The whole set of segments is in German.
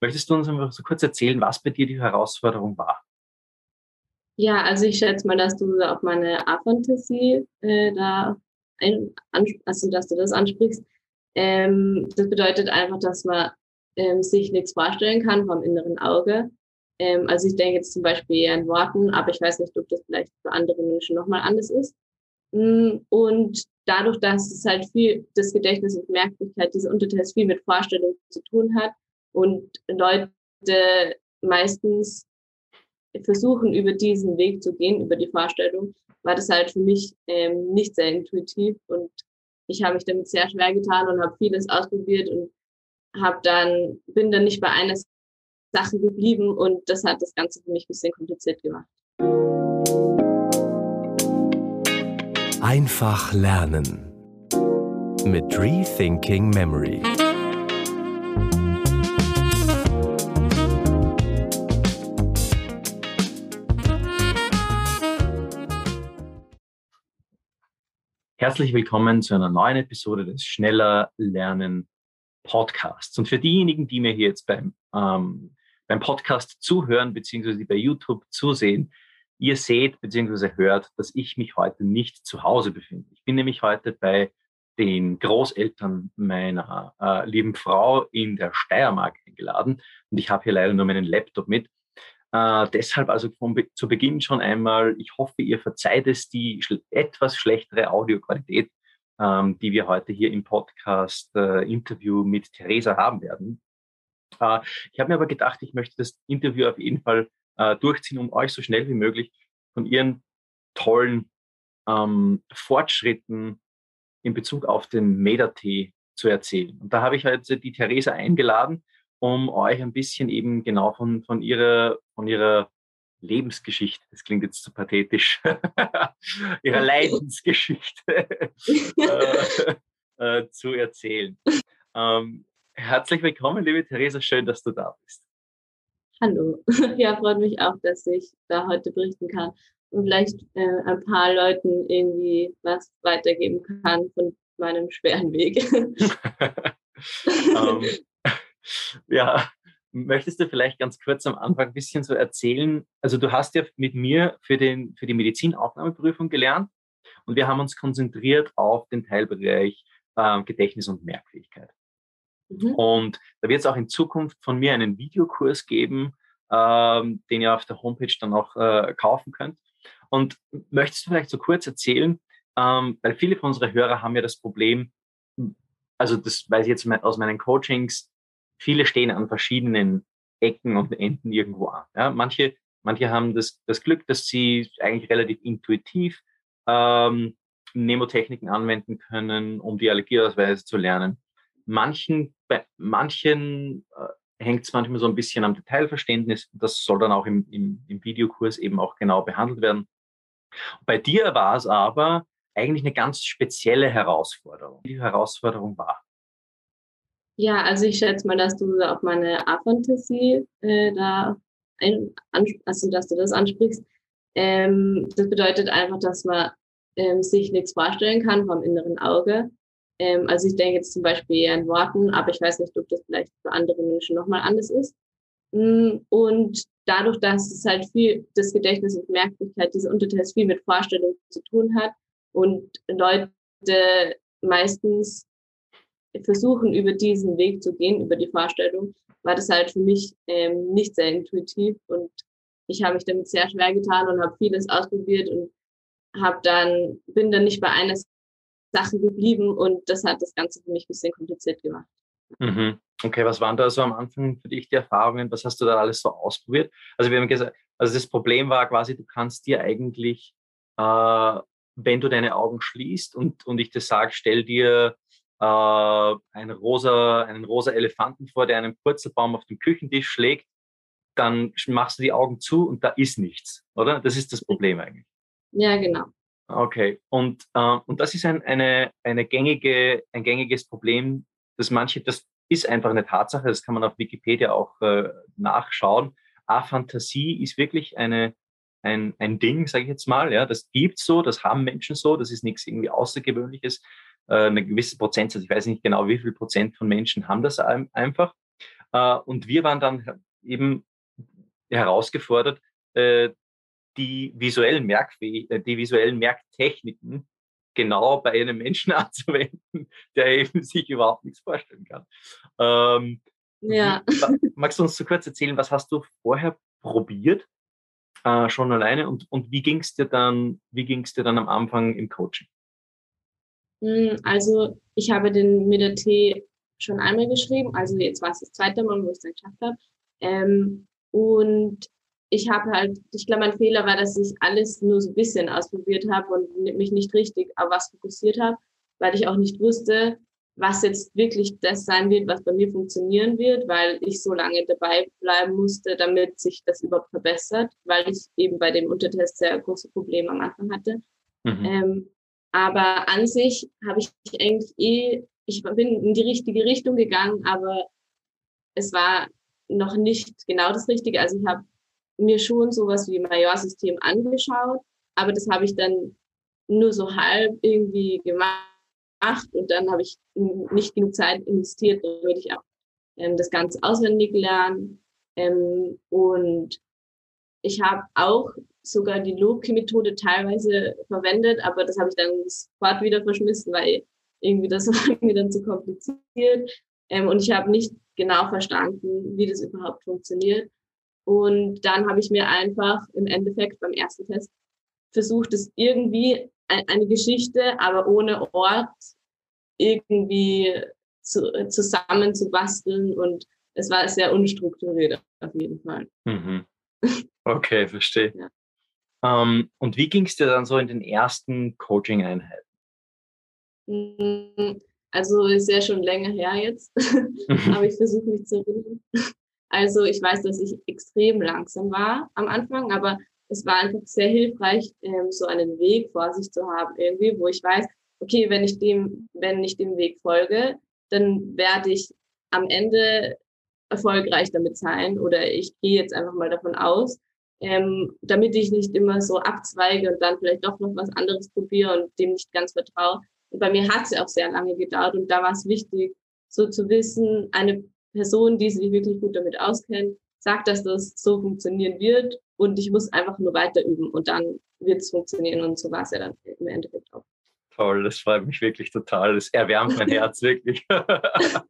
Möchtest du uns einfach so kurz erzählen, was bei dir die Herausforderung war? Ja, also ich schätze mal, dass du auf meine A-Fantasie äh, da ein, also dass du das ansprichst. Ähm, das bedeutet einfach, dass man ähm, sich nichts vorstellen kann vom inneren Auge. Ähm, also ich denke jetzt zum Beispiel eher in Worten, aber ich weiß nicht, ob das vielleicht für andere Menschen nochmal anders ist. Mm, und dadurch, dass es halt viel, das Gedächtnis und Merklichkeit, diese Unterteils viel mit Vorstellungen zu tun hat und Leute meistens versuchen, über diesen Weg zu gehen, über die Vorstellung, war das halt für mich ähm, nicht sehr intuitiv und ich habe mich damit sehr schwer getan und habe vieles ausprobiert und habe dann bin dann nicht bei einer Sache geblieben und das hat das Ganze für mich ein bisschen kompliziert gemacht. Einfach lernen mit Rethinking Memory. Herzlich willkommen zu einer neuen Episode des Schneller Lernen Podcasts. Und für diejenigen, die mir hier jetzt beim, ähm, beim Podcast zuhören, beziehungsweise bei YouTube zusehen, Ihr seht bzw. hört, dass ich mich heute nicht zu Hause befinde. Ich bin nämlich heute bei den Großeltern meiner äh, lieben Frau in der Steiermark eingeladen und ich habe hier leider nur meinen Laptop mit. Äh, deshalb also vom, zu Beginn schon einmal, ich hoffe, ihr verzeiht es die schl etwas schlechtere Audioqualität, ähm, die wir heute hier im Podcast-Interview äh, mit Theresa haben werden. Äh, ich habe mir aber gedacht, ich möchte das Interview auf jeden Fall äh, durchziehen, um euch so schnell wie möglich von ihren tollen ähm, Fortschritten in Bezug auf den Medatee zu erzählen. Und da habe ich heute die Theresa eingeladen, um euch ein bisschen eben genau von, von ihrer, von ihrer Lebensgeschichte, das klingt jetzt zu pathetisch, ihrer Leidensgeschichte äh, äh, zu erzählen. Ähm, herzlich willkommen, liebe Theresa, schön, dass du da bist. Hallo. Ja, freut mich auch, dass ich da heute berichten kann und vielleicht äh, ein paar Leuten irgendwie was weitergeben kann von meinem schweren Weg. um, ähm, ja, möchtest du vielleicht ganz kurz am Anfang ein bisschen so erzählen? Also du hast ja mit mir für, den, für die Medizinaufnahmeprüfung gelernt und wir haben uns konzentriert auf den Teilbereich äh, Gedächtnis und Merkfähigkeit. Mhm. Und da wird es auch in Zukunft von mir einen Videokurs geben, ähm, den ihr auf der Homepage dann auch äh, kaufen könnt. Und möchtest du vielleicht so kurz erzählen, ähm, weil viele von unseren Hörer haben ja das Problem, also das weiß ich jetzt aus meinen Coachings, viele stehen an verschiedenen Ecken und Enden irgendwo an. Ja? Manche, manche haben das, das Glück, dass sie eigentlich relativ intuitiv ähm, Nemotechniken anwenden können, um die Allergieausweise zu lernen. Manchen, bei manchen äh, hängt es manchmal so ein bisschen am Detailverständnis. Das soll dann auch im, im, im Videokurs eben auch genau behandelt werden. Bei dir war es aber eigentlich eine ganz spezielle Herausforderung. Die Herausforderung war. Ja, also ich schätze mal, dass du auf meine A-Fantasie äh, da ein, also dass du das ansprichst. Ähm, das bedeutet einfach, dass man ähm, sich nichts vorstellen kann vom inneren Auge. Ähm, also ich denke jetzt zum Beispiel in Worten, aber ich weiß nicht, ob das vielleicht für andere Menschen nochmal anders ist. Mm, und dadurch, dass es halt viel, das Gedächtnis und Merklichkeit, diese Unterteils viel mit Vorstellungen zu tun hat und Leute meistens versuchen, über diesen Weg zu gehen, über die Vorstellung, war das halt für mich ähm, nicht sehr intuitiv und ich habe mich damit sehr schwer getan und habe vieles ausprobiert und habe dann bin dann nicht bei einer Sachen geblieben und das hat das Ganze für mich ein bisschen kompliziert gemacht. Mhm. Okay, was waren da so am Anfang für dich die Erfahrungen? Was hast du da alles so ausprobiert? Also wir haben gesagt, also das Problem war quasi, du kannst dir eigentlich, äh, wenn du deine Augen schließt und, und ich das sage, stell dir äh, einen, rosa, einen rosa Elefanten vor, der einen Purzelbaum auf den Küchentisch schlägt, dann machst du die Augen zu und da ist nichts, oder? Das ist das Problem eigentlich. Ja, genau. Okay, und, äh, und das ist ein, eine, eine gängige, ein gängiges Problem, dass manche, das ist einfach eine Tatsache, das kann man auf Wikipedia auch äh, nachschauen. Aphantasie ist wirklich eine, ein, ein Ding, sage ich jetzt mal. Ja, das gibt's so, das haben Menschen so, das ist nichts irgendwie Außergewöhnliches. Äh, eine gewisse Prozentsatz, ich weiß nicht genau, wie viel Prozent von Menschen haben das einfach. Äh, und wir waren dann eben herausgefordert, äh, die visuellen Merkfäh die visuellen Merktechniken genau bei einem Menschen anzuwenden, der eben sich überhaupt nichts vorstellen kann. Ähm, ja. Magst du uns so kurz erzählen, was hast du vorher probiert, äh, schon alleine und, und wie ging es dir dann, wie ging es dir dann am Anfang im Coaching? Hm, also ich habe den mit der T schon einmal geschrieben, also jetzt war es das zweite Mal, wo ich es dann geschafft habe. Ähm, und ich habe halt, ich glaube, mein Fehler war, dass ich alles nur so ein bisschen ausprobiert habe und mich nicht richtig auf was fokussiert habe, weil ich auch nicht wusste, was jetzt wirklich das sein wird, was bei mir funktionieren wird, weil ich so lange dabei bleiben musste, damit sich das überhaupt verbessert, weil ich eben bei dem Untertest sehr große Probleme am Anfang hatte. Mhm. Ähm, aber an sich habe ich eigentlich eh, ich bin in die richtige Richtung gegangen, aber es war noch nicht genau das Richtige. Also ich habe mir schon sowas wie Majorsystem angeschaut, aber das habe ich dann nur so halb irgendwie gemacht und dann habe ich nicht genug Zeit investiert, damit ich auch ähm, das Ganze auswendig lerne. Ähm, und ich habe auch sogar die Loki-Methode teilweise verwendet, aber das habe ich dann sofort wieder verschmissen, weil irgendwie das war mir dann zu kompliziert. Ähm, und ich habe nicht genau verstanden, wie das überhaupt funktioniert. Und dann habe ich mir einfach im Endeffekt beim ersten Test versucht, es irgendwie eine Geschichte, aber ohne Ort irgendwie zu, zusammen zu basteln. Und es war sehr unstrukturiert auf jeden Fall. Mhm. Okay, verstehe. ja. Ähm, und wie ging es dir dann so in den ersten Coaching-Einheiten? Mm, also ist ja schon länger her jetzt, aber ich versuche mich zu erinnern. Also ich weiß, dass ich extrem langsam war am Anfang, aber es war einfach sehr hilfreich, ähm, so einen Weg vor sich zu haben, irgendwie, wo ich weiß, okay, wenn ich dem, wenn ich dem Weg folge, dann werde ich am Ende erfolgreich damit sein oder ich gehe jetzt einfach mal davon aus, ähm, damit ich nicht immer so abzweige und dann vielleicht doch noch was anderes probiere und dem nicht ganz vertraue. Und bei mir hat es ja auch sehr lange gedauert und da war es wichtig, so zu wissen, eine Person, die sich wirklich gut damit auskennt, sagt, dass das so funktionieren wird und ich muss einfach nur weiter üben und dann wird es funktionieren und so war es ja dann im Endeffekt auch. Toll, das freut mich wirklich total. Das erwärmt mein Herz wirklich. das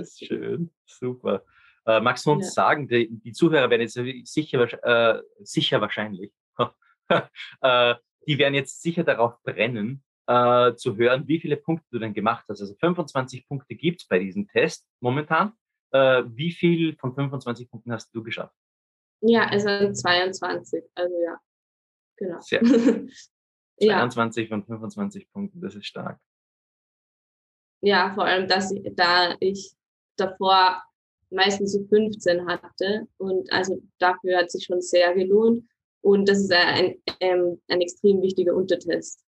ist schön, super. Äh, magst du uns ja. sagen, die, die, Zuhörer werden jetzt sicher, äh, sicher wahrscheinlich, äh, die werden jetzt sicher darauf brennen, äh, zu hören, wie viele Punkte du denn gemacht hast. Also 25 Punkte gibt es bei diesem Test momentan. Äh, wie viel von 25 Punkten hast du geschafft? Ja, es sind 22. Also ja, genau. Sehr gut. 22 ja. von 25 Punkten, das ist stark. Ja, vor allem, dass ich, da ich davor meistens so 15 hatte und also dafür hat sich schon sehr gelohnt und das ist ein, ein, ein extrem wichtiger Untertest.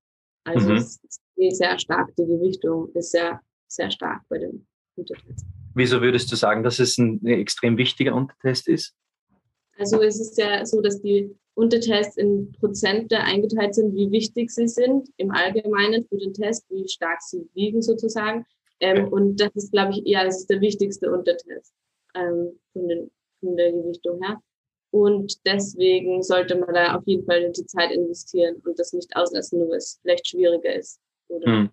Also mhm. es ist sehr stark, die Gewichtung ist sehr, sehr stark bei dem Untertest. Wieso würdest du sagen, dass es ein extrem wichtiger Untertest ist? Also es ist ja so, dass die Untertests in Prozente eingeteilt sind, wie wichtig sie sind im Allgemeinen für den Test, wie stark sie wiegen sozusagen. Ähm, okay. Und das ist, glaube ich, ja, das ist der wichtigste Untertest ähm, von, den, von der Gewichtung her. Und deswegen sollte man da auf jeden Fall die Zeit investieren und das nicht auslassen, nur weil es vielleicht schwieriger ist. Oder? Hm.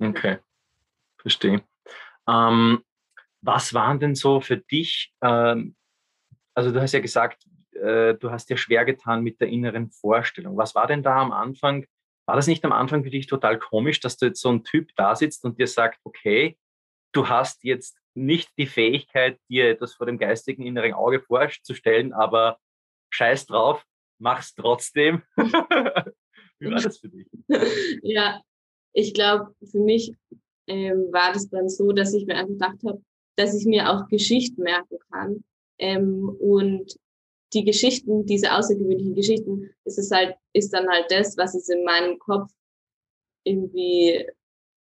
Okay, verstehe. Ähm, was waren denn so für dich, ähm, also du hast ja gesagt, äh, du hast dir schwer getan mit der inneren Vorstellung. Was war denn da am Anfang? War das nicht am Anfang für dich total komisch, dass du jetzt so ein Typ da sitzt und dir sagt, okay, du hast jetzt nicht die Fähigkeit, dir etwas vor dem geistigen inneren Auge vorzustellen, aber scheiß drauf, mach's trotzdem. Wie war das für dich? Ja, ich glaube, für mich ähm, war das dann so, dass ich mir einfach gedacht habe, dass ich mir auch Geschichten merken kann. Ähm, und die Geschichten, diese außergewöhnlichen Geschichten, ist es halt, ist dann halt das, was es in meinem Kopf irgendwie,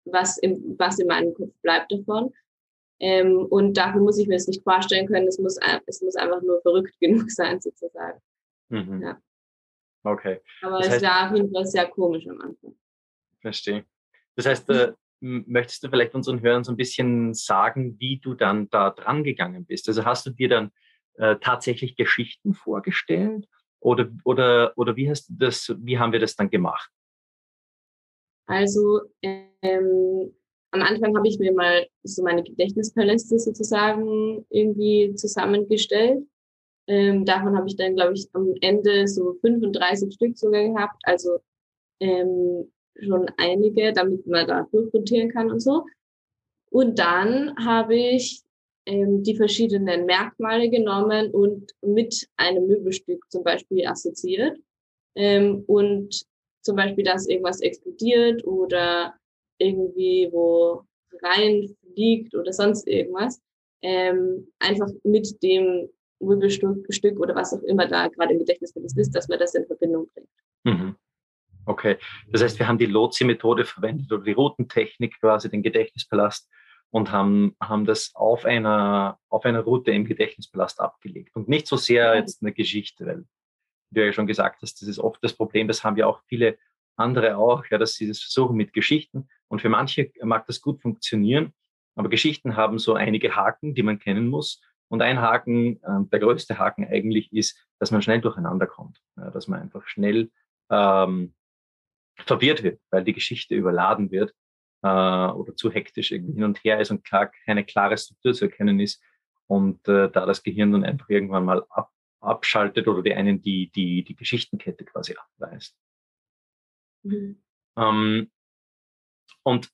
was im, was in meinem Kopf bleibt davon. Ähm, und dafür muss ich mir das nicht vorstellen können. Es muss, es muss einfach nur verrückt genug sein, sozusagen. Mhm. Ja. Okay. Aber das es war auf jeden Fall sehr komisch am Anfang. Verstehe. Das heißt, äh, möchtest du vielleicht unseren Hörern so ein bisschen sagen, wie du dann da dran gegangen bist? Also hast du dir dann äh, tatsächlich Geschichten vorgestellt oder, oder, oder wie hast du das, wie haben wir das dann gemacht? Also ähm, am Anfang habe ich mir mal so meine Gedächtnispaläste sozusagen irgendwie zusammengestellt. Ähm, davon habe ich dann, glaube ich, am Ende so 35 Stück sogar gehabt. Also ähm, schon einige, damit man da durchrotieren kann und so. Und dann habe ich ähm, die verschiedenen Merkmale genommen und mit einem Möbelstück zum Beispiel assoziiert. Ähm, und zum Beispiel, dass irgendwas explodiert oder irgendwie wo reinfliegt oder sonst irgendwas. Ähm, einfach mit dem Möbelstück oder was auch immer da gerade im Gedächtnis ist, dass man das in Verbindung bringt. Mhm. Okay, das heißt, wir haben die Lotsi-Methode verwendet oder die Routentechnik quasi, den Gedächtnispalast und haben, haben das auf einer, auf einer Route im Gedächtnispalast abgelegt. Und nicht so sehr jetzt eine Geschichte, weil wie du ja schon gesagt hast, das ist oft das Problem, das haben ja auch viele andere auch, ja, dass sie das versuchen mit Geschichten. Und für manche mag das gut funktionieren, aber Geschichten haben so einige Haken, die man kennen muss. Und ein Haken, äh, der größte Haken eigentlich ist, dass man schnell durcheinander kommt, ja, dass man einfach schnell ähm, verwirrt wird, weil die Geschichte überladen wird äh, oder zu hektisch irgendwie hin und her ist und klar keine klare Struktur zu erkennen ist. Und äh, da das Gehirn dann einfach irgendwann mal ab, abschaltet oder die einen die, die, die Geschichtenkette quasi abweist. Mhm. Ähm, und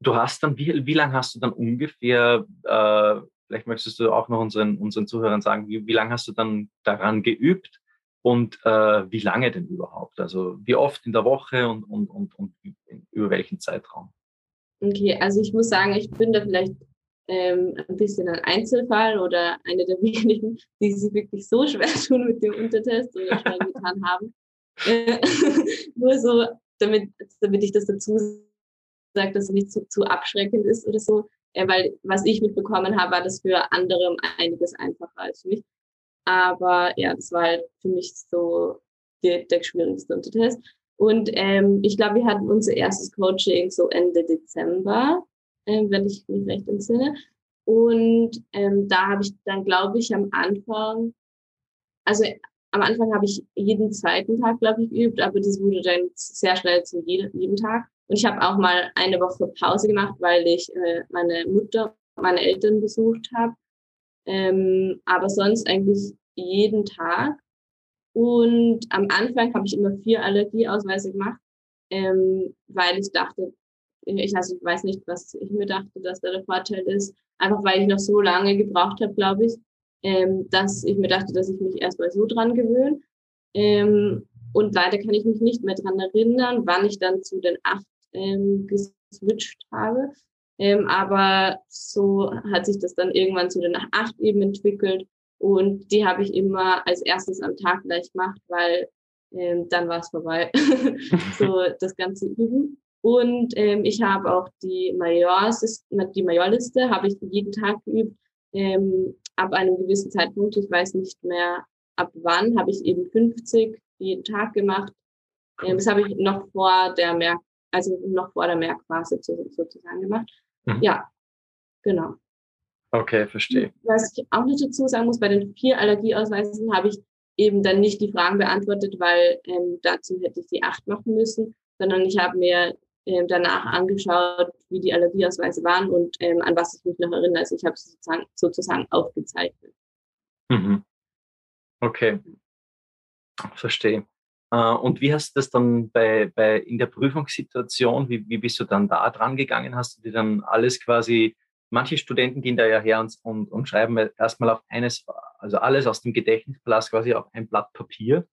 du hast dann, wie, wie lange hast du dann ungefähr, äh, vielleicht möchtest du auch noch unseren, unseren Zuhörern sagen, wie, wie lange hast du dann daran geübt und äh, wie lange denn überhaupt? Also wie oft in der Woche und, und, und, und über welchen Zeitraum? Okay, also ich muss sagen, ich bin da vielleicht ähm, ein bisschen ein Einzelfall oder eine der wenigen, die sich wirklich so schwer tun mit dem Untertest oder schwer getan haben. Äh, nur so, damit, damit ich das dazu sage, dass es nicht zu, zu abschreckend ist oder so. Äh, weil was ich mitbekommen habe, war das für andere einiges einfacher als für mich. Aber ja, das war halt für mich so der, der schwierigste Untertest. Und ähm, ich glaube, wir hatten unser erstes Coaching so Ende Dezember, äh, wenn ich mich recht entsinne. Und ähm, da habe ich dann, glaube ich, am Anfang, also am Anfang habe ich jeden zweiten Tag, glaube ich, geübt, aber das wurde dann sehr schnell zu jedem, Tag. Und ich habe auch mal eine Woche Pause gemacht, weil ich äh, meine Mutter, meine Eltern besucht habe. Ähm, aber sonst eigentlich jeden Tag. Und am Anfang habe ich immer vier Allergieausweise gemacht, ähm, weil ich dachte, ich, also ich weiß nicht, was ich mir dachte, dass da der Vorteil ist. Einfach weil ich noch so lange gebraucht habe, glaube ich, ähm, dass ich mir dachte, dass ich mich erstmal so dran gewöhne. Ähm, und leider kann ich mich nicht mehr dran erinnern, wann ich dann zu den acht ähm, geswitcht habe. Ähm, aber so hat sich das dann irgendwann zu den acht eben entwickelt. Und die habe ich immer als erstes am Tag gleich gemacht, weil ähm, dann war es vorbei. so das ganze Üben. Und ähm, ich habe auch die Majorliste, die Majorliste habe ich jeden Tag geübt. Ähm, ab einem gewissen Zeitpunkt, ich weiß nicht mehr ab wann, habe ich eben 50 jeden Tag gemacht. Ähm, das habe ich noch vor der Merk, also noch vor der Merkphase sozusagen gemacht. Mhm. Ja, genau. Okay, verstehe. Was ich auch noch dazu sagen muss, bei den vier Allergieausweisen habe ich eben dann nicht die Fragen beantwortet, weil ähm, dazu hätte ich die acht machen müssen, sondern ich habe mir ähm, danach angeschaut, wie die Allergieausweise waren und ähm, an was ich mich noch erinnere. Also ich habe sozusagen, sozusagen aufgezeichnet. Mhm. Okay, verstehe. Äh, und wie hast du das dann bei, bei in der Prüfungssituation, wie, wie bist du dann da dran gegangen? Hast du dir dann alles quasi manche Studenten gehen da ja her und, und, und schreiben erstmal auf eines, also alles aus dem Gedächtnispalast quasi auf ein Blatt Papier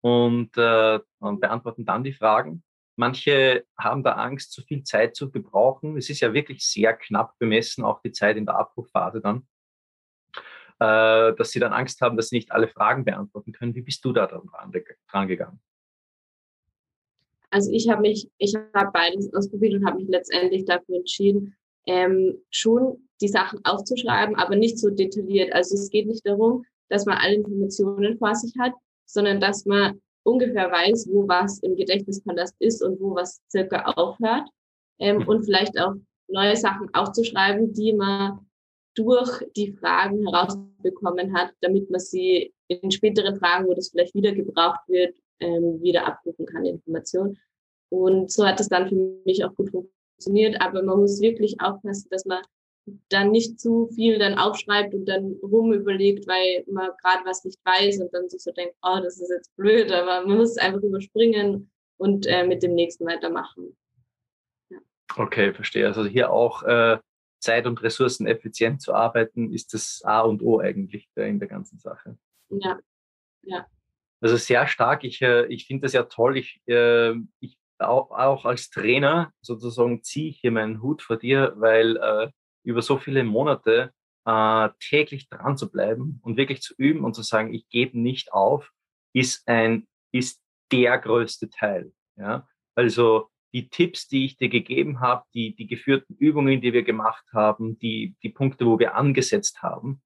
und, äh, und beantworten dann die Fragen. Manche haben da Angst, zu viel Zeit zu gebrauchen. Es ist ja wirklich sehr knapp bemessen, auch die Zeit in der Abbruchphase dann, äh, dass sie dann Angst haben, dass sie nicht alle Fragen beantworten können. Wie bist du da dran, dran gegangen? Also ich habe mich, ich habe beides ausprobiert und habe mich letztendlich dafür entschieden, ähm, schon die Sachen aufzuschreiben, aber nicht so detailliert. Also es geht nicht darum, dass man alle Informationen vor sich hat, sondern dass man ungefähr weiß, wo was im Gedächtnispalast ist und wo was circa aufhört. ähm, und vielleicht auch neue Sachen aufzuschreiben, die man durch die Fragen herausbekommen hat, damit man sie in späteren Fragen, wo das vielleicht wieder gebraucht wird, ähm, wieder abrufen kann, die Information. Und so hat es dann für mich auch gut funktioniert. Aber man muss wirklich aufpassen, dass man dann nicht zu viel dann aufschreibt und dann rumüberlegt, weil man gerade was nicht weiß und dann sich so denkt, oh, das ist jetzt blöd, aber man muss es einfach überspringen und äh, mit dem nächsten weitermachen. Ja. Okay, verstehe. Also hier auch äh, Zeit und Ressourcen effizient zu arbeiten, ist das A und O eigentlich in der ganzen Sache. Ja, ja. Also sehr stark. Ich, äh, ich finde das ja toll. Ich, äh, ich auch, auch als Trainer sozusagen ziehe ich hier meinen Hut vor dir, weil äh, über so viele Monate äh, täglich dran zu bleiben und wirklich zu üben und zu sagen, ich gebe nicht auf, ist ein, ist der größte Teil. Ja, also die Tipps, die ich dir gegeben habe, die, die geführten Übungen, die wir gemacht haben, die, die Punkte, wo wir angesetzt haben,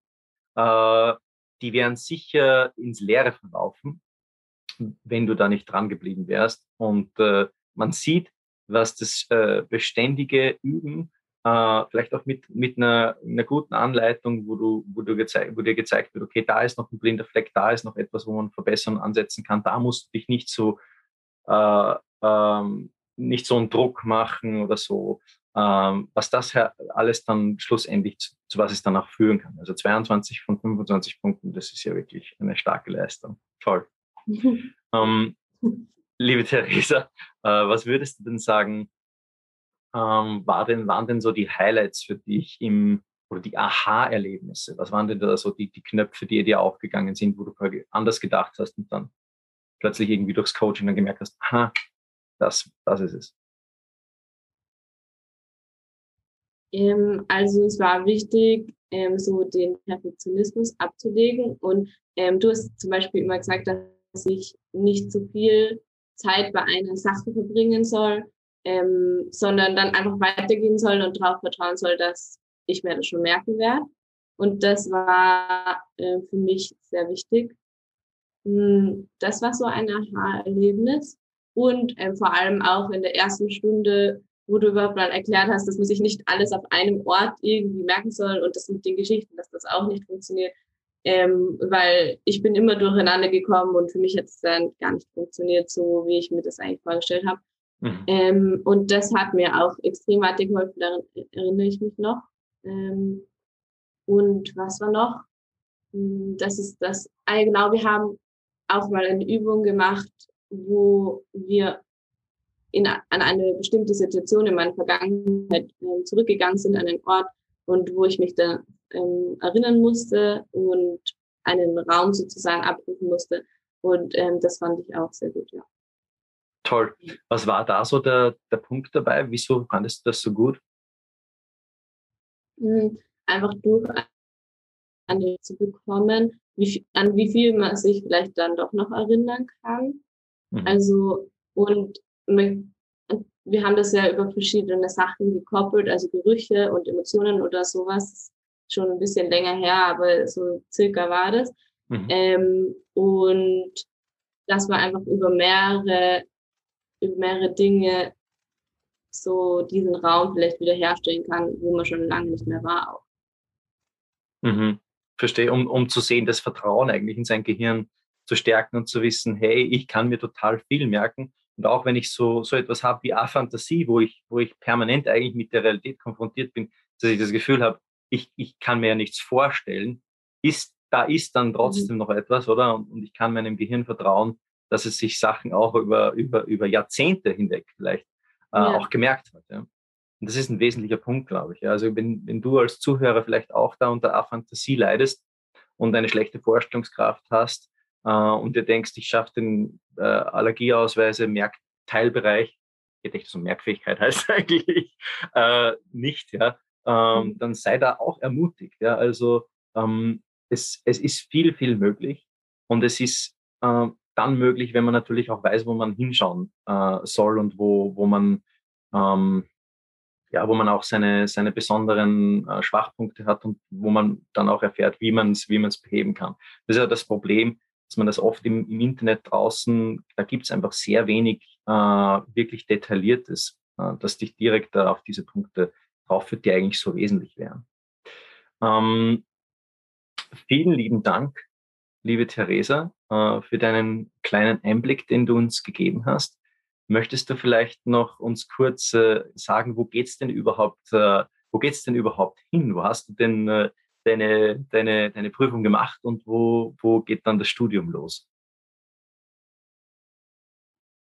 äh, die wären sicher ins Leere verlaufen, wenn du da nicht dran geblieben wärst. Und äh, man sieht, was das äh, beständige Üben, äh, vielleicht auch mit, mit einer, einer guten Anleitung, wo, du, wo, du gezeigt, wo dir gezeigt wird, okay, da ist noch ein blinder Fleck, da ist noch etwas, wo man verbessern ansetzen kann, da musst du dich nicht so äh, ähm, nicht so einen Druck machen oder so, ähm, was das alles dann schlussendlich zu, zu, was es dann auch führen kann. Also 22 von 25 Punkten, das ist ja wirklich eine starke Leistung. Toll. ähm, liebe Theresa, äh, was würdest du denn sagen, ähm, war denn, waren denn so die Highlights für dich im, oder die Aha-Erlebnisse? Was waren denn da so die, die Knöpfe, die dir aufgegangen sind, wo du anders gedacht hast und dann plötzlich irgendwie durchs Coaching dann gemerkt hast, aha, das, das ist es. Ähm, also es war wichtig, ähm, so den Perfektionismus abzulegen. Und ähm, du hast zum Beispiel immer gesagt, dass ich nicht zu viel Zeit bei einer Sache verbringen soll, ähm, sondern dann einfach weitergehen soll und darauf vertrauen soll, dass ich mir das schon merken werde. Und das war äh, für mich sehr wichtig. Hm, das war so ein Aha-Erlebnis und ähm, vor allem auch in der ersten Stunde, wo du überhaupt mal erklärt hast, dass man sich nicht alles auf einem Ort irgendwie merken soll und das mit den Geschichten, dass das auch nicht funktioniert. Ähm, weil ich bin immer durcheinander gekommen und für mich hat es dann gar nicht funktioniert, so wie ich mir das eigentlich vorgestellt habe. Mhm. Ähm, und das hat mir auch extrem weitergeholfen, daran erinnere ich mich noch. Ähm, und was war noch? Hm, das ist das, genau, wir haben auch mal eine Übung gemacht, wo wir in, an eine bestimmte Situation in meiner Vergangenheit äh, zurückgegangen sind, an einen Ort und wo ich mich da ähm, erinnern musste und einen Raum sozusagen abrufen musste. Und ähm, das fand ich auch sehr gut, ja. Toll. Was war da so der, der Punkt dabei? Wieso fandest du das so gut? Hm, einfach durch zu bekommen, wie, an wie viel man sich vielleicht dann doch noch erinnern kann Mhm. Also, und wir haben das ja über verschiedene Sachen gekoppelt, also Gerüche und Emotionen oder sowas. Schon ein bisschen länger her, aber so circa war das. Mhm. Ähm, und dass man einfach über mehrere, über mehrere Dinge so diesen Raum vielleicht wiederherstellen kann, wo man schon lange nicht mehr war auch. Mhm. Verstehe, um, um zu sehen, das Vertrauen eigentlich in sein Gehirn zu stärken und zu wissen, hey, ich kann mir total viel merken. Und auch wenn ich so, so etwas habe wie A-Fantasie, wo ich, wo ich permanent eigentlich mit der Realität konfrontiert bin, dass ich das Gefühl habe, ich, ich kann mir ja nichts vorstellen, ist, da ist dann trotzdem mhm. noch etwas, oder? Und, und ich kann meinem Gehirn vertrauen, dass es sich Sachen auch über, über, über Jahrzehnte hinweg vielleicht äh, ja. auch gemerkt hat. Ja. Und das ist ein wesentlicher Punkt, glaube ich. Ja. Also wenn, wenn du als Zuhörer vielleicht auch da unter A-Fantasie leidest und eine schlechte Vorstellungskraft hast, äh, und du denkst, ich schaffe den äh, Allergieausweise Merkteilbereich, Gedächtnis und Merkfähigkeit heißt eigentlich äh, nicht, ja, ähm, mhm. dann sei da auch ermutigt. Ja, also ähm, es, es ist viel, viel möglich und es ist äh, dann möglich, wenn man natürlich auch weiß, wo man hinschauen äh, soll und wo, wo man ähm, ja, wo man auch seine, seine besonderen äh, Schwachpunkte hat und wo man dann auch erfährt, wie man es wie beheben kann. Das ist ja das Problem, dass man das oft im, im Internet draußen, da gibt es einfach sehr wenig äh, wirklich detailliertes, äh, äh, dass dich direkt da auf diese Punkte drauf führt, die eigentlich so wesentlich wären. Ähm, vielen lieben Dank, liebe Theresa, äh, für deinen kleinen Einblick, den du uns gegeben hast. Möchtest du vielleicht noch uns kurz äh, sagen, wo geht's denn überhaupt, äh, wo geht's denn überhaupt hin? Wo hast du denn äh, deine, deine, deine Prüfung gemacht und wo, wo geht dann das Studium los?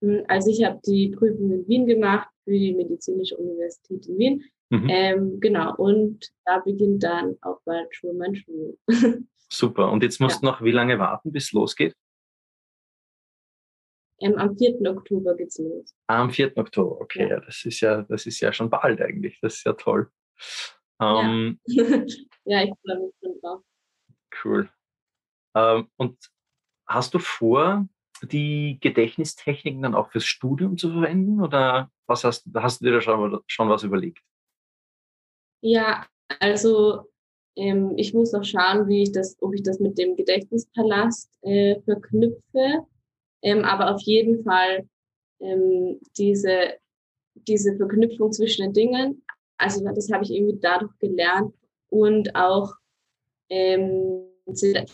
Hm, also ich habe die Prüfung in Wien gemacht für die Medizinische Universität in Wien. Mhm. Ähm, genau, und da beginnt dann auch bald schon mein Studium. Super. Und jetzt musst ja. du noch wie lange warten, bis es losgeht? Ähm, am 4. Oktober geht's los. Ah, am 4. Oktober, okay, ja. ja. das ist ja, das ist ja schon bald eigentlich. Das ist ja toll. Ähm, ja. ja, ich freue mich schon drauf. Cool. Ähm, und hast du vor, die Gedächtnistechniken dann auch fürs Studium zu verwenden oder was hast, hast du dir da schon, schon was überlegt? Ja, also ähm, ich muss noch schauen, wie ich das, ob ich das mit dem Gedächtnispalast äh, verknüpfe. Ähm, aber auf jeden Fall ähm, diese, diese Verknüpfung zwischen den Dingen, also das habe ich irgendwie dadurch gelernt und auch ähm,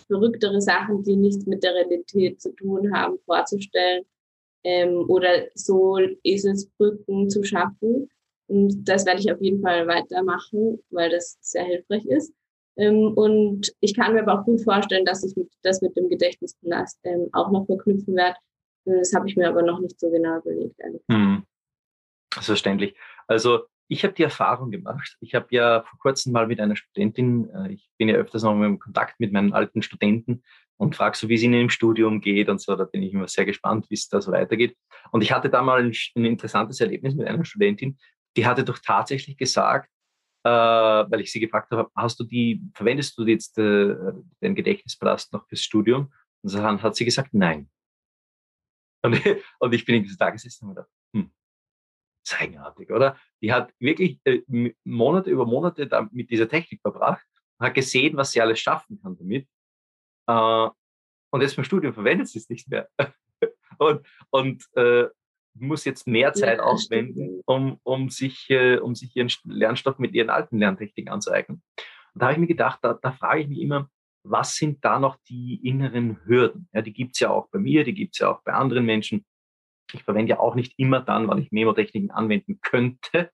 verrücktere Sachen, die nichts mit der Realität zu tun haben, vorzustellen ähm, oder so Eselsbrücken zu schaffen. Und das werde ich auf jeden Fall weitermachen, weil das sehr hilfreich ist. Ähm, und ich kann mir aber auch gut vorstellen, dass ich das mit dem Gedächtnispalast ähm, auch noch verknüpfen werde. Das habe ich mir aber noch nicht so genau überlegt. Hm. Verständlich. Also ich habe die Erfahrung gemacht. Ich habe ja vor kurzem mal mit einer Studentin, äh, ich bin ja öfters noch im Kontakt mit meinen alten Studenten und frage so, wie es ihnen im Studium geht und so. Da bin ich immer sehr gespannt, wie es da so weitergeht. Und ich hatte da mal ein, ein interessantes Erlebnis mit einer Studentin, die hatte doch tatsächlich gesagt, äh, weil ich sie gefragt habe, hast du die, verwendest du jetzt äh, den Gedächtnispalast noch fürs Studium? Und dann hat sie gesagt, nein. Und, und ich bin in dieser Tagesesitzung und gedacht, hm, ist eigenartig, oder? Die hat wirklich äh, Monate über Monate mit dieser Technik verbracht, hat gesehen, was sie alles schaffen kann damit. Äh, und jetzt beim Studium verwendet sie es nicht mehr. und und äh, muss jetzt mehr Zeit ja, aufwenden, um, um, sich, äh, um sich ihren Lernstoff mit ihren alten Lerntechniken anzueignen. Und da habe ich mir gedacht, da, da frage ich mich immer, was sind da noch die inneren Hürden? Ja, die gibt's ja auch bei mir, die gibt's ja auch bei anderen Menschen. Ich verwende ja auch nicht immer dann, wann ich Memotechniken anwenden könnte,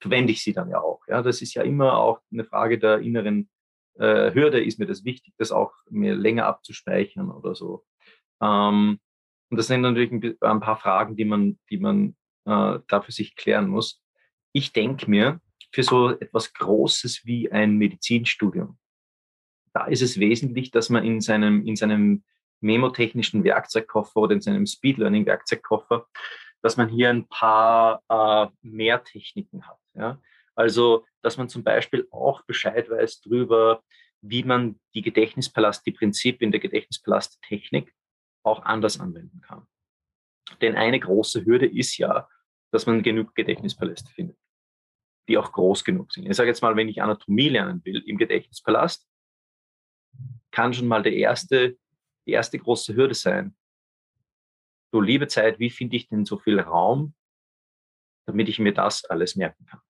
verwende ich sie dann ja auch. Ja, das ist ja immer auch eine Frage der inneren äh, Hürde. Ist mir das wichtig, das auch mir länger abzuspeichern oder so? Ähm, und das sind natürlich ein, ein paar Fragen, die man, die man äh, da für sich klären muss. Ich denke mir, für so etwas Großes wie ein Medizinstudium, da ist es wesentlich, dass man in seinem, in seinem memotechnischen Werkzeugkoffer oder in seinem Speed Learning Werkzeugkoffer, dass man hier ein paar äh, mehr Techniken hat. Ja? Also, dass man zum Beispiel auch Bescheid weiß darüber, wie man die Gedächtnispalast, die Prinzipien der Gedächtnispalasttechnik auch anders anwenden kann. Denn eine große Hürde ist ja, dass man genug Gedächtnispaläste findet, die auch groß genug sind. Ich sage jetzt mal, wenn ich Anatomie lernen will im Gedächtnispalast, kann schon mal der erste, die erste große Hürde sein. Du liebe Zeit, wie finde ich denn so viel Raum, damit ich mir das alles merken kann?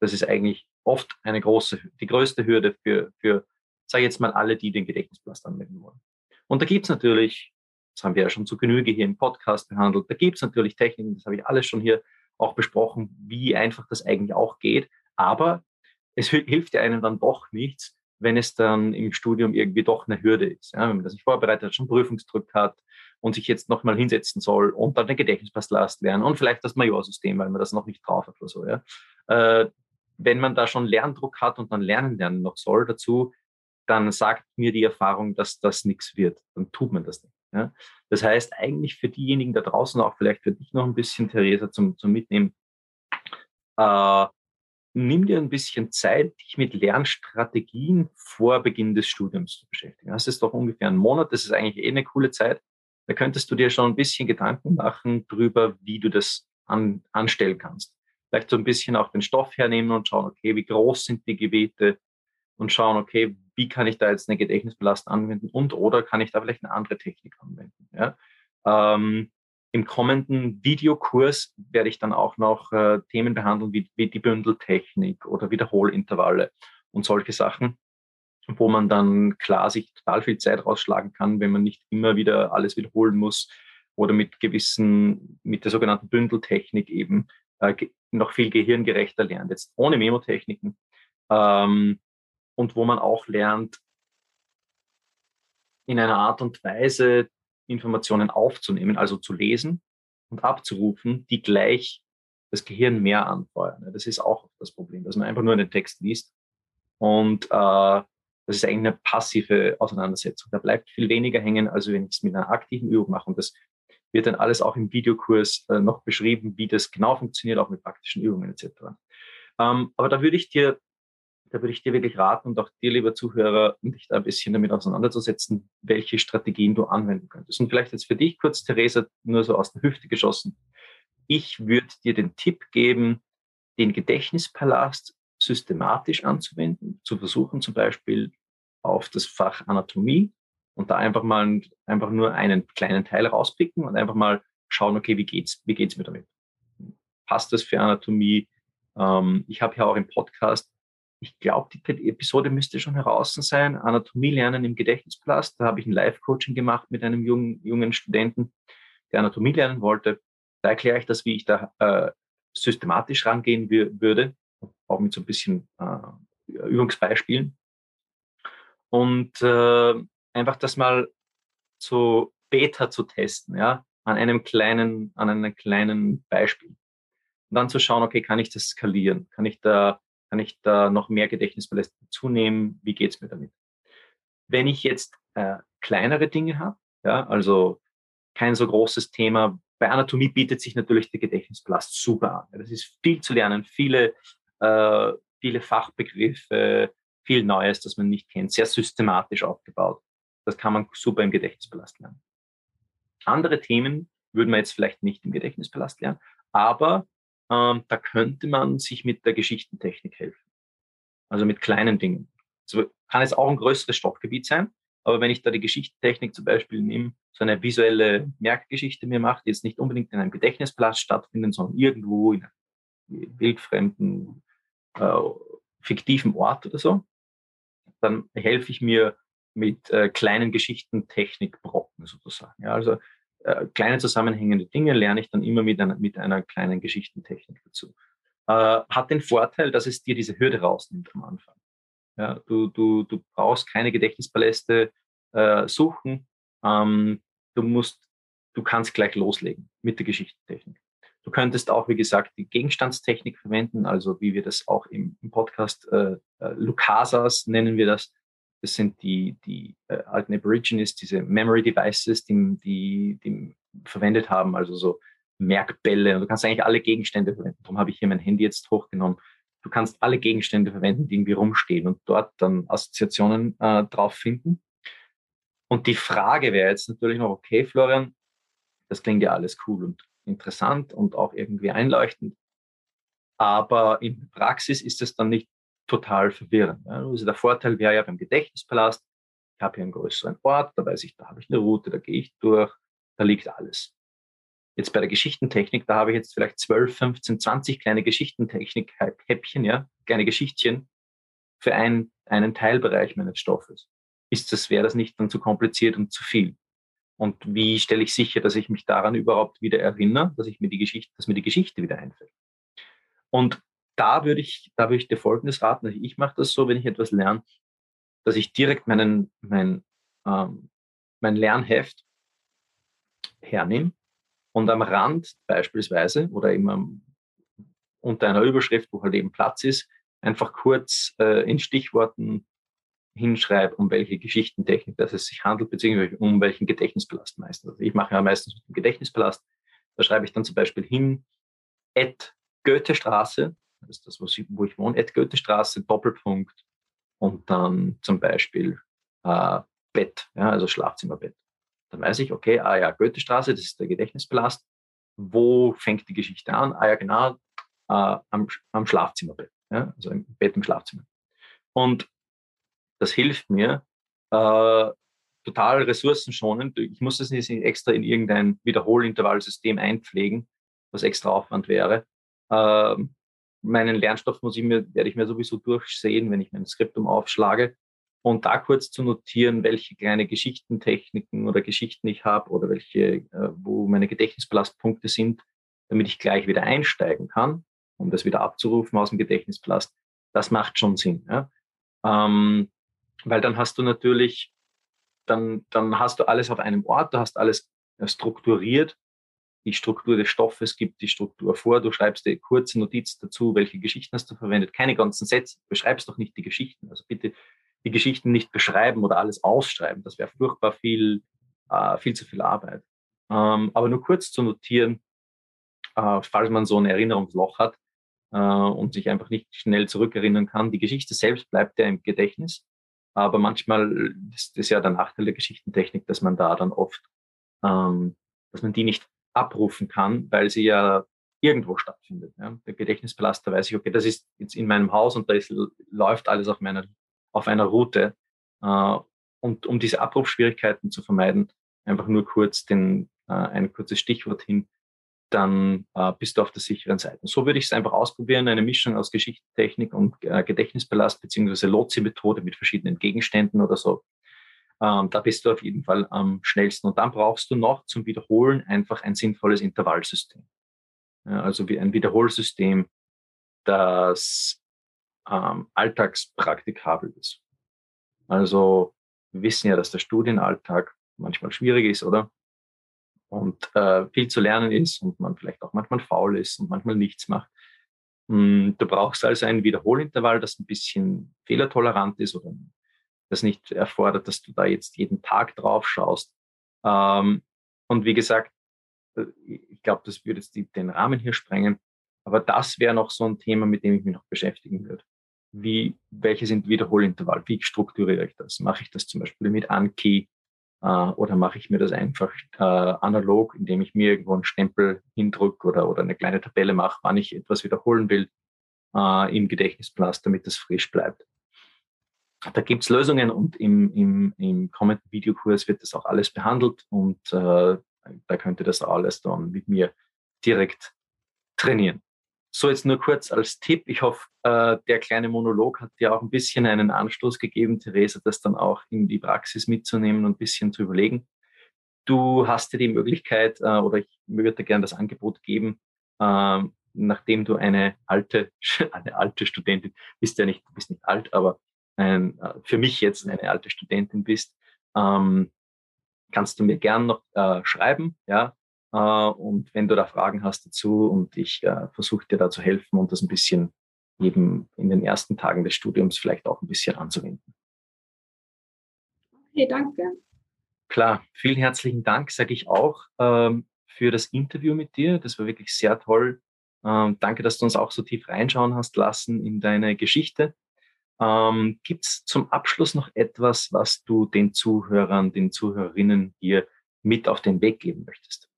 Das ist eigentlich oft eine große, die größte Hürde für, für sage jetzt mal alle, die den Gedächtnispalast anwenden wollen. Und da gibt es natürlich das haben wir ja schon zu Genüge hier im Podcast behandelt. Da gibt es natürlich Techniken, das habe ich alles schon hier auch besprochen, wie einfach das eigentlich auch geht. Aber es hilft ja einem dann doch nichts, wenn es dann im Studium irgendwie doch eine Hürde ist. Ja, wenn man das nicht vorbereitet hat, schon Prüfungsdruck hat und sich jetzt nochmal hinsetzen soll und dann den Gedächtnispasslast lernen und vielleicht das Majorsystem, weil man das noch nicht drauf hat oder so. Ja. Äh, wenn man da schon Lerndruck hat und dann lernen lernen noch soll dazu, dann sagt mir die Erfahrung, dass das nichts wird. Dann tut man das nicht. Ja? Das heißt, eigentlich für diejenigen da draußen, auch vielleicht für dich noch ein bisschen, Theresa, zum, zum Mitnehmen, äh, nimm dir ein bisschen Zeit, dich mit Lernstrategien vor Beginn des Studiums zu beschäftigen. Das ist doch ungefähr ein Monat, das ist eigentlich eh eine coole Zeit. Da könntest du dir schon ein bisschen Gedanken machen drüber, wie du das an, anstellen kannst. Vielleicht so ein bisschen auch den Stoff hernehmen und schauen, okay, wie groß sind die Gebiete und schauen, okay, wie kann ich da jetzt eine Gedächtnisbelastung anwenden und oder kann ich da vielleicht eine andere Technik anwenden. Ja? Ähm, im kommenden Videokurs werde ich dann auch noch äh, Themen behandeln wie, wie die Bündeltechnik oder Wiederholintervalle und solche Sachen, wo man dann klar sich total viel Zeit rausschlagen kann, wenn man nicht immer wieder alles wiederholen muss oder mit gewissen, mit der sogenannten Bündeltechnik eben äh, noch viel gehirngerechter lernt, jetzt ohne Memotechniken. Ähm, und wo man auch lernt, in einer Art und Weise Informationen aufzunehmen, also zu lesen und abzurufen, die gleich das Gehirn mehr anfeuern. Das ist auch das Problem, dass man einfach nur den Text liest und äh, das ist eigentlich eine passive Auseinandersetzung. Da bleibt viel weniger hängen, als wenn ich es mit einer aktiven Übung mache. Und das wird dann alles auch im Videokurs äh, noch beschrieben, wie das genau funktioniert, auch mit praktischen Übungen etc. Ähm, aber da würde ich dir da würde ich dir wirklich raten und auch dir, lieber Zuhörer, dich da ein bisschen damit auseinanderzusetzen, welche Strategien du anwenden könntest. Und vielleicht jetzt für dich kurz, Theresa, nur so aus der Hüfte geschossen. Ich würde dir den Tipp geben, den Gedächtnispalast systematisch anzuwenden, zu versuchen zum Beispiel auf das Fach Anatomie und da einfach mal einfach nur einen kleinen Teil rauspicken und einfach mal schauen, okay, wie geht's, wie geht's mir damit? Passt das für Anatomie? Ähm, ich habe ja auch im Podcast ich glaube, die Episode müsste schon heraus sein. Anatomie lernen im Gedächtnispalast. Da habe ich ein Live-Coaching gemacht mit einem jungen, jungen Studenten, der Anatomie lernen wollte. Da erkläre ich das, wie ich da äh, systematisch rangehen würde, auch mit so ein bisschen äh, Übungsbeispielen. Und äh, einfach das mal so Beta zu testen, ja, an einem kleinen, an einem kleinen Beispiel. Und dann zu schauen, okay, kann ich das skalieren? Kann ich da kann ich da noch mehr Gedächtnispaläste zunehmen? Wie geht es mir damit? Wenn ich jetzt äh, kleinere Dinge habe, ja, also kein so großes Thema, bei Anatomie bietet sich natürlich der Gedächtnisplast super an. Das ist viel zu lernen, viele, äh, viele Fachbegriffe, viel Neues, das man nicht kennt, sehr systematisch aufgebaut. Das kann man super im Gedächtnispalast lernen. Andere Themen würden wir jetzt vielleicht nicht im Gedächtnispalast lernen, aber ähm, da könnte man sich mit der Geschichtentechnik helfen. Also mit kleinen Dingen. Also kann es auch ein größeres Stoffgebiet sein, aber wenn ich da die Geschichtentechnik zum Beispiel nehme, so eine visuelle Merkgeschichte mir macht, die jetzt nicht unbedingt in einem Gedächtnisplatz stattfindet, sondern irgendwo in einem wildfremden, äh, fiktiven Ort oder so, dann helfe ich mir mit äh, kleinen Geschichtentechnikbrocken sozusagen. Ja, also äh, kleine zusammenhängende Dinge lerne ich dann immer mit einer, mit einer kleinen Geschichtentechnik dazu. Äh, hat den Vorteil, dass es dir diese Hürde rausnimmt am Anfang. Ja, du, du, du brauchst keine Gedächtnispaläste äh, suchen. Ähm, du musst, du kannst gleich loslegen mit der Geschichtentechnik. Du könntest auch, wie gesagt, die Gegenstandstechnik verwenden, also wie wir das auch im, im Podcast äh, äh, Lucasas nennen wir das. Das sind die, die äh, alten Aborigines, diese Memory Devices, die, die, die verwendet haben, also so Merkbälle. Und du kannst eigentlich alle Gegenstände verwenden. Darum habe ich hier mein Handy jetzt hochgenommen. Du kannst alle Gegenstände verwenden, die irgendwie rumstehen und dort dann Assoziationen äh, drauf finden. Und die Frage wäre jetzt natürlich noch, okay, Florian, das klingt ja alles cool und interessant und auch irgendwie einleuchtend. Aber in Praxis ist es dann nicht total verwirrend. Also der Vorteil wäre ja beim Gedächtnispalast, ich habe hier einen größeren Ort, da weiß ich, da habe ich eine Route, da gehe ich durch, da liegt alles. Jetzt bei der Geschichtentechnik, da habe ich jetzt vielleicht 12, 15, 20 kleine Geschichtentechnik-Häppchen, ja, kleine Geschichtchen für einen, einen Teilbereich meines Stoffes. Ist das, wäre das nicht dann zu kompliziert und zu viel? Und wie stelle ich sicher, dass ich mich daran überhaupt wieder erinnere, dass ich mir die Geschichte, dass mir die Geschichte wieder einfällt? Und da würde ich, da würde ich dir Folgendes raten. Also ich mache das so, wenn ich etwas lerne, dass ich direkt meinen, mein, ähm, mein Lernheft hernehme und am Rand beispielsweise oder eben unter einer Überschrift, wo halt eben Platz ist, einfach kurz äh, in Stichworten hinschreibe, um welche Geschichtentechnik dass es sich handelt, beziehungsweise um welchen Gedächtnispalast meistens. Also ich mache ja meistens mit dem Gedächtnispalast. Da schreibe ich dann zum Beispiel hin, at Goethestraße das ist das, wo ich wohne, Ed Goethestraße, Doppelpunkt und dann zum Beispiel äh, Bett, ja, also Schlafzimmerbett. Dann weiß ich, okay, ah ja, Goethestraße, das ist der Gedächtnispalast. Wo fängt die Geschichte an? Ah ja, genau, äh, am, am Schlafzimmerbett, ja, also im Bett im Schlafzimmer. Und das hilft mir, äh, total ressourcenschonend. Ich muss das nicht extra in irgendein Wiederholintervallsystem einpflegen, was extra Aufwand wäre. Ähm, meinen Lernstoff muss ich mir, werde ich mir sowieso durchsehen, wenn ich mein Skriptum aufschlage. Und da kurz zu notieren, welche kleine Geschichtentechniken oder Geschichten ich habe oder welche, äh, wo meine Gedächtnisbelastpunkte sind, damit ich gleich wieder einsteigen kann, um das wieder abzurufen aus dem Gedächtnisblast. Das macht schon Sinn. Ja? Ähm, weil dann hast du natürlich, dann, dann hast du alles auf einem Ort, du hast alles strukturiert die Struktur des Stoffes gibt die Struktur vor. Du schreibst dir kurze Notiz dazu, welche Geschichten hast du verwendet. Keine ganzen Sätze. Beschreibst doch nicht die Geschichten. Also bitte die Geschichten nicht beschreiben oder alles ausschreiben. Das wäre furchtbar viel, äh, viel zu viel Arbeit. Ähm, aber nur kurz zu notieren, äh, falls man so ein Erinnerungsloch hat äh, und sich einfach nicht schnell zurückerinnern kann. Die Geschichte selbst bleibt ja im Gedächtnis. Aber manchmal ist das ja der Nachteil der Geschichtentechnik, dass man da dann oft, ähm, dass man die nicht abrufen kann, weil sie ja irgendwo stattfindet. Ja. Der Gedächtnispalast, da weiß ich, okay, das ist jetzt in meinem Haus und da ist, läuft alles auf, meiner, auf einer Route. Äh, und um diese Abrufschwierigkeiten zu vermeiden, einfach nur kurz den, äh, ein kurzes Stichwort hin, dann äh, bist du auf der sicheren Seite. so würde ich es einfach ausprobieren, eine Mischung aus Geschichtstechnik und äh, Gedächtnispalast beziehungsweise Lotsi-Methode mit verschiedenen Gegenständen oder so. Ähm, da bist du auf jeden Fall am schnellsten. Und dann brauchst du noch zum Wiederholen einfach ein sinnvolles Intervallsystem. Ja, also wie ein Wiederholsystem, das ähm, alltagspraktikabel ist. Also wir wissen ja, dass der Studienalltag manchmal schwierig ist, oder? Und äh, viel zu lernen ist und man vielleicht auch manchmal faul ist und manchmal nichts macht. Hm, du brauchst also ein Wiederholintervall, das ein bisschen fehlertolerant ist oder das nicht erfordert, dass du da jetzt jeden Tag drauf schaust. Ähm, und wie gesagt, äh, ich glaube, das würde jetzt den Rahmen hier sprengen. Aber das wäre noch so ein Thema, mit dem ich mich noch beschäftigen würde. Wie, welche sind Wiederholintervall? Wie strukturiere ich das? Mache ich das zum Beispiel mit Anki äh, oder mache ich mir das einfach äh, analog, indem ich mir irgendwo einen Stempel hindrücke oder, oder eine kleine Tabelle mache, wann ich etwas wiederholen will äh, im Gedächtnisplatz, damit das frisch bleibt da gibt's Lösungen und im, im, im kommenden Videokurs wird das auch alles behandelt und äh, da könnt ihr das alles dann mit mir direkt trainieren. So jetzt nur kurz als Tipp. Ich hoffe, äh, der kleine Monolog hat dir auch ein bisschen einen Anstoß gegeben, Theresa, das dann auch in die Praxis mitzunehmen und ein bisschen zu überlegen. Du hast dir die Möglichkeit äh, oder ich würde gerne das Angebot geben, äh, nachdem du eine alte, eine alte Studentin bist ja nicht, bist nicht alt, aber ein, äh, für mich jetzt eine alte Studentin bist, ähm, kannst du mir gern noch äh, schreiben, ja. Äh, und wenn du da Fragen hast dazu und ich äh, versuche dir da zu helfen und das ein bisschen eben in den ersten Tagen des Studiums vielleicht auch ein bisschen anzuwenden. Okay, danke. Klar, vielen herzlichen Dank, sage ich auch, ähm, für das Interview mit dir. Das war wirklich sehr toll. Ähm, danke, dass du uns auch so tief reinschauen hast lassen in deine Geschichte. Ähm, Gibt es zum Abschluss noch etwas, was du den Zuhörern, den Zuhörerinnen hier mit auf den Weg geben möchtest?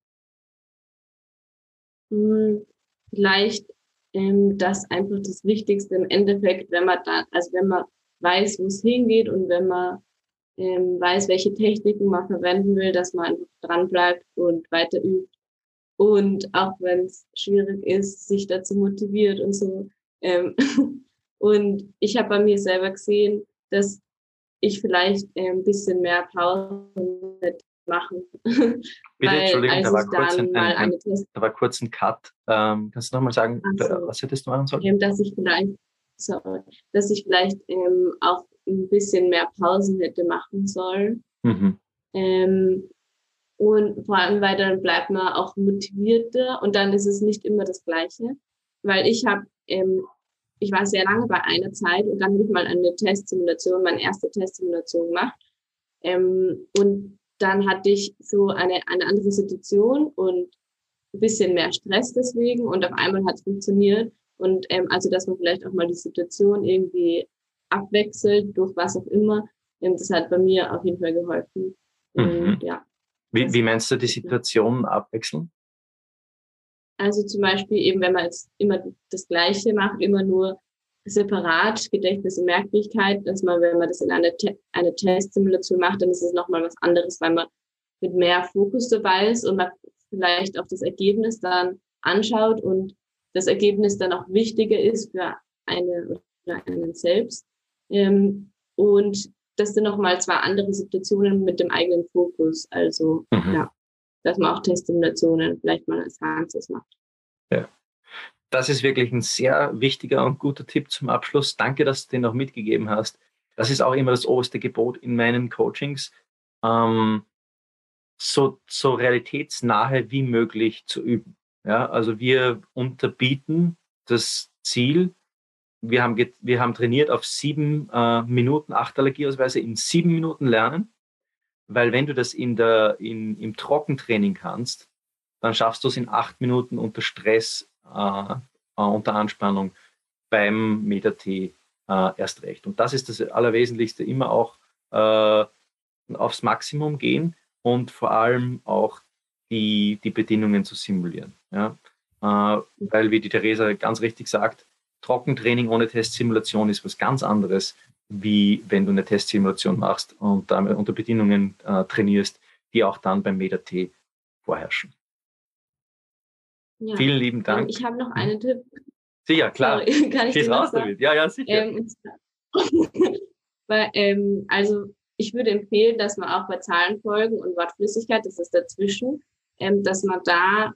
Hm, vielleicht ähm, das einfach das Wichtigste im Endeffekt, wenn man da, also wenn man weiß, wo es hingeht und wenn man ähm, weiß, welche Techniken man verwenden will, dass man einfach dran und weiter übt. Und auch wenn es schwierig ist, sich dazu motiviert und so. Ähm, Und ich habe bei mir selber gesehen, dass ich vielleicht äh, ein bisschen mehr Pausen machen. Bitte, Weil, Entschuldigung, da war, kurz ein, ein, ein, da war kurz ein Cut. Ähm, kannst du nochmal sagen, so. was hättest du machen sollen? Ähm, dass ich vielleicht, sorry, dass ich vielleicht ähm, auch ein bisschen mehr Pausen hätte machen sollen. Mhm. Ähm, und vor allem, weil dann bleibt man auch motivierter und dann ist es nicht immer das Gleiche. Weil ich habe ähm, ich war sehr lange bei einer Zeit und dann habe ich mal eine Testsimulation, meine erste Testsimulation gemacht. Ähm, und dann hatte ich so eine, eine andere Situation und ein bisschen mehr Stress deswegen und auf einmal hat es funktioniert. Und ähm, also, dass man vielleicht auch mal die Situation irgendwie abwechselt, durch was auch immer. Und das hat bei mir auf jeden Fall geholfen. Mhm. Und, ja. Wie, wie meinst du die Situation abwechseln? Also zum Beispiel eben, wenn man jetzt immer das Gleiche macht, immer nur separat Gedächtnis und Merkfähigkeit, dass man, wenn man das in eine, Te eine Testsimulation macht, dann ist es nochmal was anderes, weil man mit mehr Fokus dabei ist und man vielleicht auch das Ergebnis dann anschaut und das Ergebnis dann auch wichtiger ist für eine oder einen selbst. Ähm, und das sind nochmal zwei andere Situationen mit dem eigenen Fokus. Also mhm. ja, dass man auch Testsimulationen vielleicht mal als Ganzes macht. Ja. Das ist wirklich ein sehr wichtiger und guter Tipp zum Abschluss. Danke, dass du den noch mitgegeben hast. Das ist auch immer das oberste Gebot in meinen Coachings, ähm, so, so realitätsnahe wie möglich zu üben. Ja, also wir unterbieten das Ziel, wir haben, wir haben trainiert auf sieben äh, Minuten Achtallergieausweise in sieben Minuten lernen, weil wenn du das in der, in, im Trockentraining kannst, dann schaffst du es in acht Minuten unter Stress, äh, äh, unter Anspannung beim Meta-T äh, erst recht. Und das ist das Allerwesentlichste, immer auch äh, aufs Maximum gehen und vor allem auch die, die Bedingungen zu simulieren. Ja? Äh, weil, wie die Theresa ganz richtig sagt, Trockentraining ohne Testsimulation ist was ganz anderes, wie wenn du eine Testsimulation machst und damit unter Bedingungen äh, trainierst, die auch dann beim MetaT vorherrschen. Ja. Vielen lieben ähm, Dank. Ich habe noch einen Tipp. Sicher, klar. Sorry, kann ich raus damit. Ja, ja, sicher. Ähm, weil, ähm, also ich würde empfehlen, dass man auch bei Zahlenfolgen und Wortflüssigkeit, das ist dazwischen, ähm, dass man da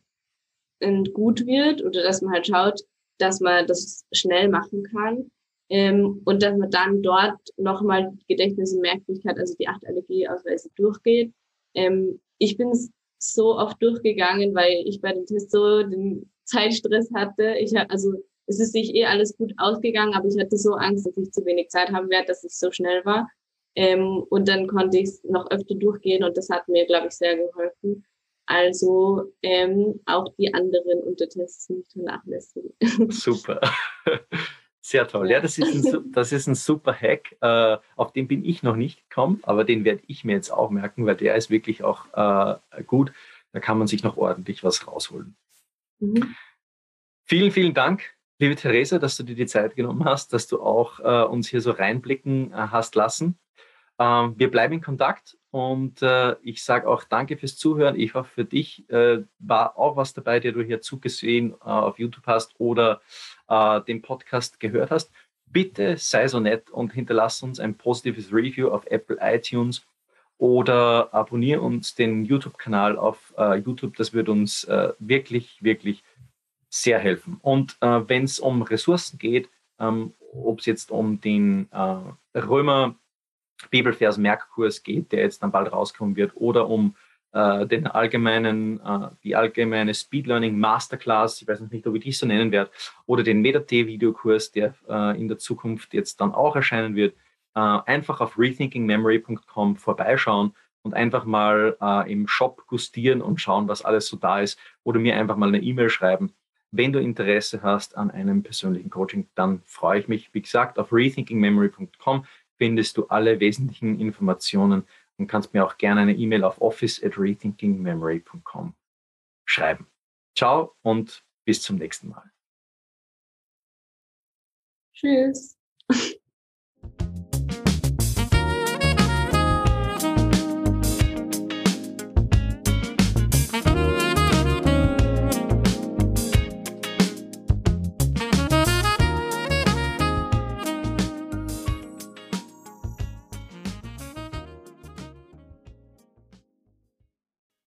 ähm, gut wird oder dass man halt schaut, dass man das schnell machen kann ähm, und dass man dann dort nochmal Gedächtnis und Merkfähigkeit, also die acht Allergieausweise durchgeht. Ähm, ich bin so oft durchgegangen, weil ich bei dem Test so den Zeitstress hatte. Ich also es ist sich eh alles gut ausgegangen, aber ich hatte so Angst, dass ich zu wenig Zeit haben werde, dass es so schnell war. Ähm, und dann konnte ich es noch öfter durchgehen und das hat mir, glaube ich, sehr geholfen. Also ähm, auch die anderen Untertests nicht vernachlässigen. Super. Sehr toll. Ja, das, ist ein, das ist ein super Hack. Äh, auf den bin ich noch nicht gekommen, aber den werde ich mir jetzt auch merken, weil der ist wirklich auch äh, gut. Da kann man sich noch ordentlich was rausholen. Mhm. Vielen, vielen Dank, liebe Theresa, dass du dir die Zeit genommen hast, dass du auch äh, uns hier so reinblicken äh, hast lassen. Ähm, wir bleiben in Kontakt und äh, ich sage auch danke fürs Zuhören. Ich hoffe, für dich äh, war auch was dabei, der du hier zugesehen auf YouTube hast oder äh, den Podcast gehört hast. Bitte sei so nett und hinterlass uns ein positives Review auf Apple iTunes oder abonniere uns den YouTube-Kanal auf äh, YouTube. Das würde uns äh, wirklich, wirklich sehr helfen. Und wenn es um Ressourcen geht, ähm, ob es jetzt um den Römer Bibelvers Merkkurs geht, der jetzt dann bald rauskommen wird, oder um äh, den allgemeinen, äh, die allgemeine Speed Learning Masterclass, ich weiß noch nicht, ob ich die so nennen werde, oder den MetaT-Videokurs, der äh, in der Zukunft jetzt dann auch erscheinen wird, äh, einfach auf rethinkingmemory.com vorbeischauen und einfach mal äh, im Shop gustieren und schauen, was alles so da ist, oder mir einfach mal eine E-Mail schreiben. Wenn du Interesse hast an einem persönlichen Coaching, dann freue ich mich, wie gesagt, auf rethinkingmemory.com findest du alle wesentlichen Informationen und kannst mir auch gerne eine E-Mail auf office at rethinkingmemory.com schreiben. Ciao und bis zum nächsten Mal. Tschüss.